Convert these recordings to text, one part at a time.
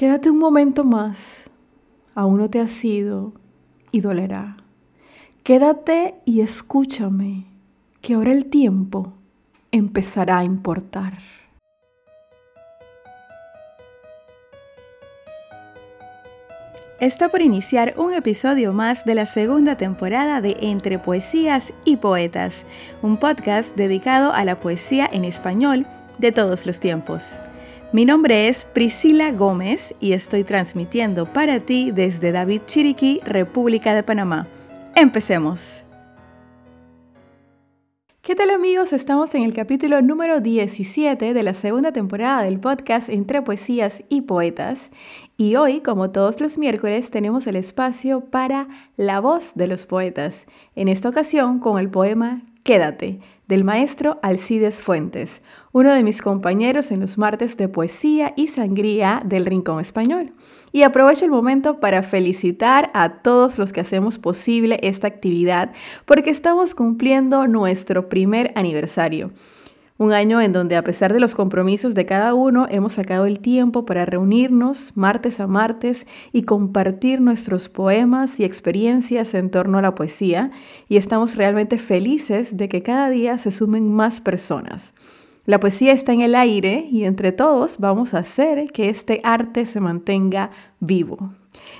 Quédate un momento más, aún no te has ido y dolerá. Quédate y escúchame, que ahora el tiempo empezará a importar. Está por iniciar un episodio más de la segunda temporada de Entre Poesías y Poetas, un podcast dedicado a la poesía en español de todos los tiempos. Mi nombre es Priscila Gómez y estoy transmitiendo para ti desde David Chiriquí, República de Panamá. Empecemos. ¿Qué tal amigos? Estamos en el capítulo número 17 de la segunda temporada del podcast Entre Poesías y Poetas y hoy, como todos los miércoles, tenemos el espacio para la voz de los poetas, en esta ocasión con el poema Quédate, del maestro Alcides Fuentes, uno de mis compañeros en los martes de poesía y sangría del Rincón Español. Y aprovecho el momento para felicitar a todos los que hacemos posible esta actividad porque estamos cumpliendo nuestro primer aniversario. Un año en donde a pesar de los compromisos de cada uno hemos sacado el tiempo para reunirnos martes a martes y compartir nuestros poemas y experiencias en torno a la poesía y estamos realmente felices de que cada día se sumen más personas. La poesía está en el aire y entre todos vamos a hacer que este arte se mantenga vivo.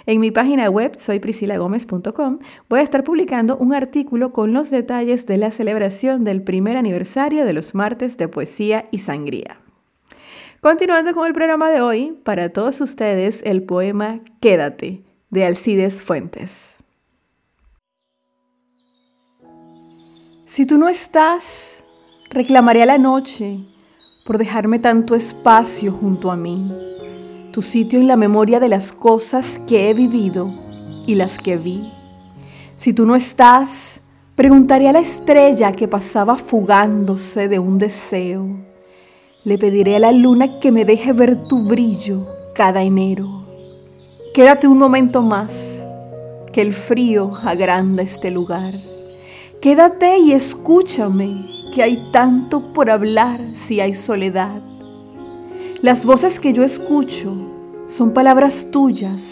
En mi página web soyprisilagomez.com voy a estar publicando un artículo con los detalles de la celebración del primer aniversario de los martes de poesía y sangría. Continuando con el programa de hoy, para todos ustedes el poema Quédate de Alcides Fuentes. Si tú no estás, reclamaré a la noche por dejarme tanto espacio junto a mí tu sitio en la memoria de las cosas que he vivido y las que vi. Si tú no estás, preguntaré a la estrella que pasaba fugándose de un deseo. Le pediré a la luna que me deje ver tu brillo cada enero. Quédate un momento más, que el frío agranda este lugar. Quédate y escúchame, que hay tanto por hablar si hay soledad. Las voces que yo escucho son palabras tuyas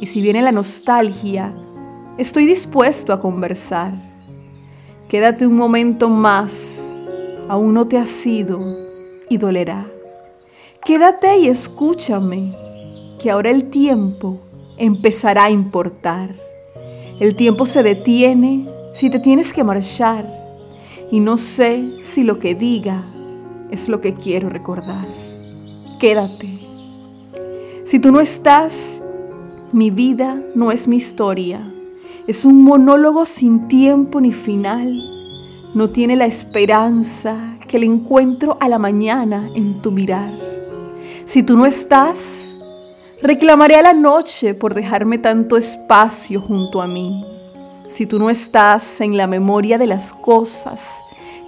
y si viene la nostalgia, estoy dispuesto a conversar. Quédate un momento más, aún no te has ido y dolerá. Quédate y escúchame, que ahora el tiempo empezará a importar. El tiempo se detiene si te tienes que marchar y no sé si lo que diga es lo que quiero recordar quédate. Si tú no estás, mi vida no es mi historia. Es un monólogo sin tiempo ni final. No tiene la esperanza que le encuentro a la mañana en tu mirar. Si tú no estás, reclamaré a la noche por dejarme tanto espacio junto a mí. Si tú no estás en la memoria de las cosas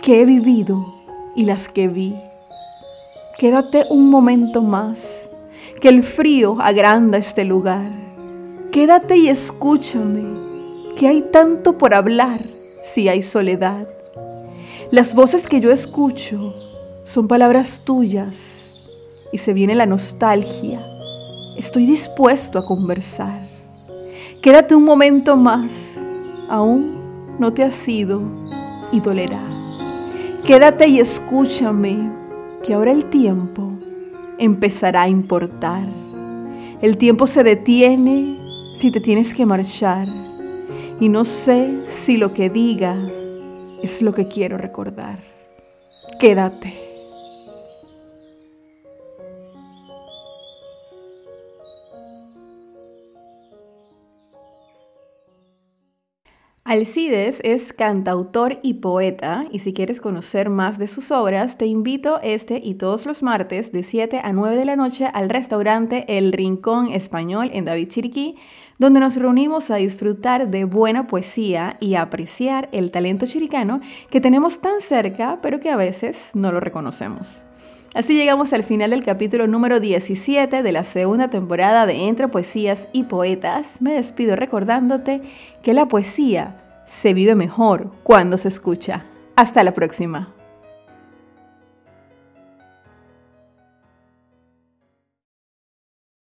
que he vivido y las que vi. Quédate un momento más, que el frío agranda este lugar. Quédate y escúchame, que hay tanto por hablar si hay soledad. Las voces que yo escucho son palabras tuyas y se viene la nostalgia. Estoy dispuesto a conversar. Quédate un momento más, aún no te has ido y dolerá. Quédate y escúchame que ahora el tiempo empezará a importar. El tiempo se detiene si te tienes que marchar y no sé si lo que diga es lo que quiero recordar. Quédate. Alcides es cantautor y poeta y si quieres conocer más de sus obras, te invito este y todos los martes de 7 a 9 de la noche al restaurante El Rincón Español en David Chiriquí, donde nos reunimos a disfrutar de buena poesía y apreciar el talento chiricano que tenemos tan cerca pero que a veces no lo reconocemos. Así llegamos al final del capítulo número 17 de la segunda temporada de Entre Poesías y Poetas. Me despido recordándote que la poesía se vive mejor cuando se escucha. Hasta la próxima.